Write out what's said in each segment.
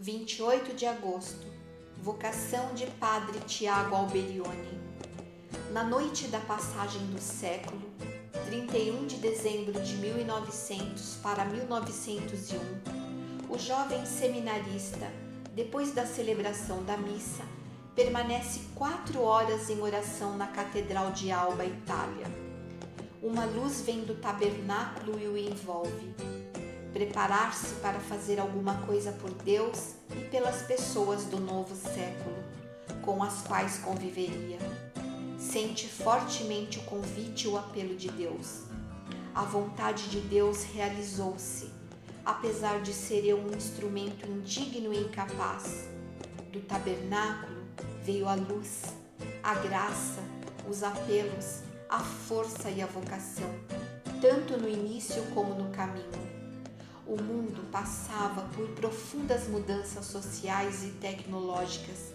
28 de agosto, vocação de Padre Tiago Alberione. Na noite da passagem do século, 31 de dezembro de 1900 para 1901, o jovem seminarista, depois da celebração da missa, permanece quatro horas em oração na Catedral de Alba, Itália. Uma luz vem do tabernáculo e o envolve. Preparar-se para fazer alguma coisa por Deus e pelas pessoas do novo século, com as quais conviveria. Sente fortemente o convite e o apelo de Deus. A vontade de Deus realizou-se, apesar de ser eu um instrumento indigno e incapaz. Do tabernáculo veio a luz, a graça, os apelos, a força e a vocação, tanto no início como no caminho. O mundo passava por profundas mudanças sociais e tecnológicas.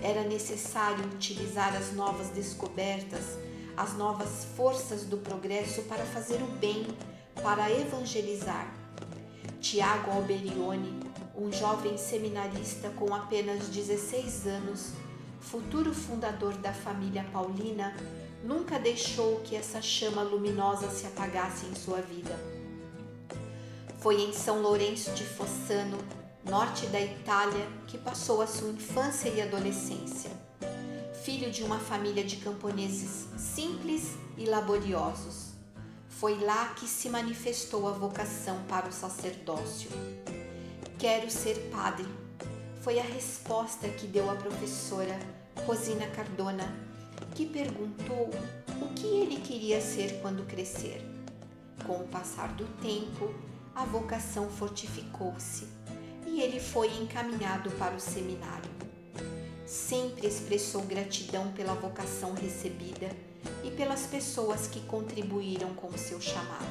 Era necessário utilizar as novas descobertas, as novas forças do progresso para fazer o bem, para evangelizar. Tiago Alberione, um jovem seminarista com apenas 16 anos, futuro fundador da família Paulina, nunca deixou que essa chama luminosa se apagasse em sua vida. Foi em São Lourenço de Fossano, norte da Itália, que passou a sua infância e adolescência. Filho de uma família de camponeses simples e laboriosos. Foi lá que se manifestou a vocação para o sacerdócio. Quero ser padre, foi a resposta que deu a professora Rosina Cardona, que perguntou o que ele queria ser quando crescer. Com o passar do tempo, a vocação fortificou-se e ele foi encaminhado para o seminário. Sempre expressou gratidão pela vocação recebida e pelas pessoas que contribuíram com o seu chamado.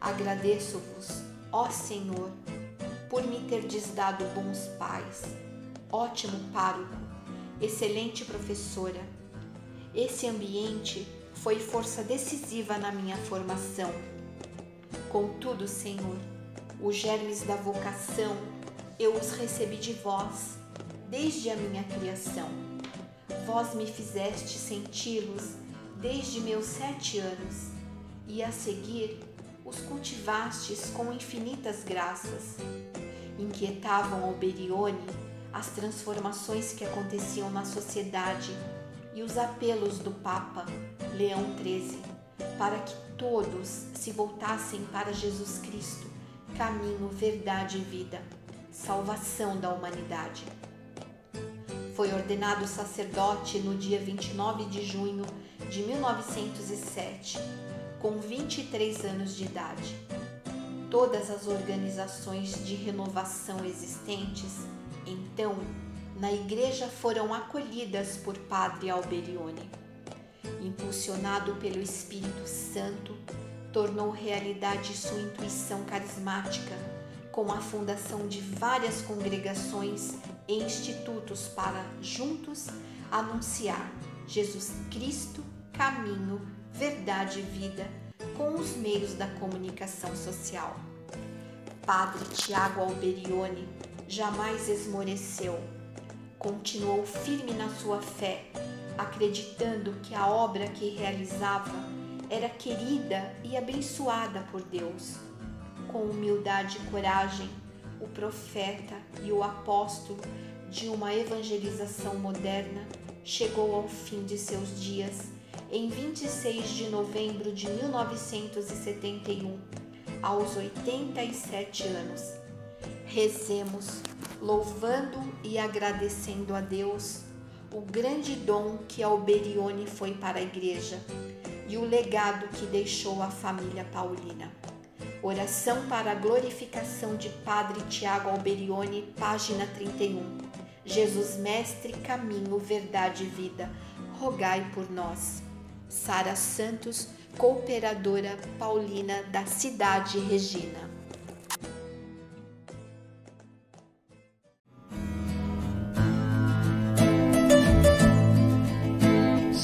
Agradeço-vos, ó Senhor, por me terdes dado bons pais, ótimo pároco, excelente professora. Esse ambiente foi força decisiva na minha formação. Contudo, Senhor, os germes da vocação eu os recebi de vós desde a minha criação. Vós me fizeste senti-los desde meus sete anos e a seguir os cultivastes com infinitas graças. Inquietavam Alberione as transformações que aconteciam na sociedade e os apelos do Papa Leão XIII para que todos se voltassem para Jesus Cristo, caminho, verdade e vida, salvação da humanidade. Foi ordenado sacerdote no dia 29 de junho de 1907 com 23 anos de idade. Todas as organizações de renovação existentes, então, na igreja foram acolhidas por Padre Alberione. Impulsionado pelo Espírito Santo, tornou realidade sua intuição carismática, com a fundação de várias congregações e institutos para, juntos, anunciar Jesus Cristo, caminho, verdade e vida com os meios da comunicação social. Padre Tiago Alberione jamais esmoreceu, continuou firme na sua fé, acreditando que a obra que realizava era querida e abençoada por Deus. Com humildade e coragem, o profeta e o apóstolo de uma evangelização moderna chegou ao fim de seus dias em 26 de novembro de 1971, aos 87 anos. Rezemos, louvando e agradecendo a Deus o grande dom que Alberione foi para a Igreja e o legado que deixou a família paulina. Oração para a glorificação de Padre Tiago Alberione, página 31. Jesus Mestre, caminho, verdade e vida, rogai por nós. Sara Santos, cooperadora paulina da cidade Regina.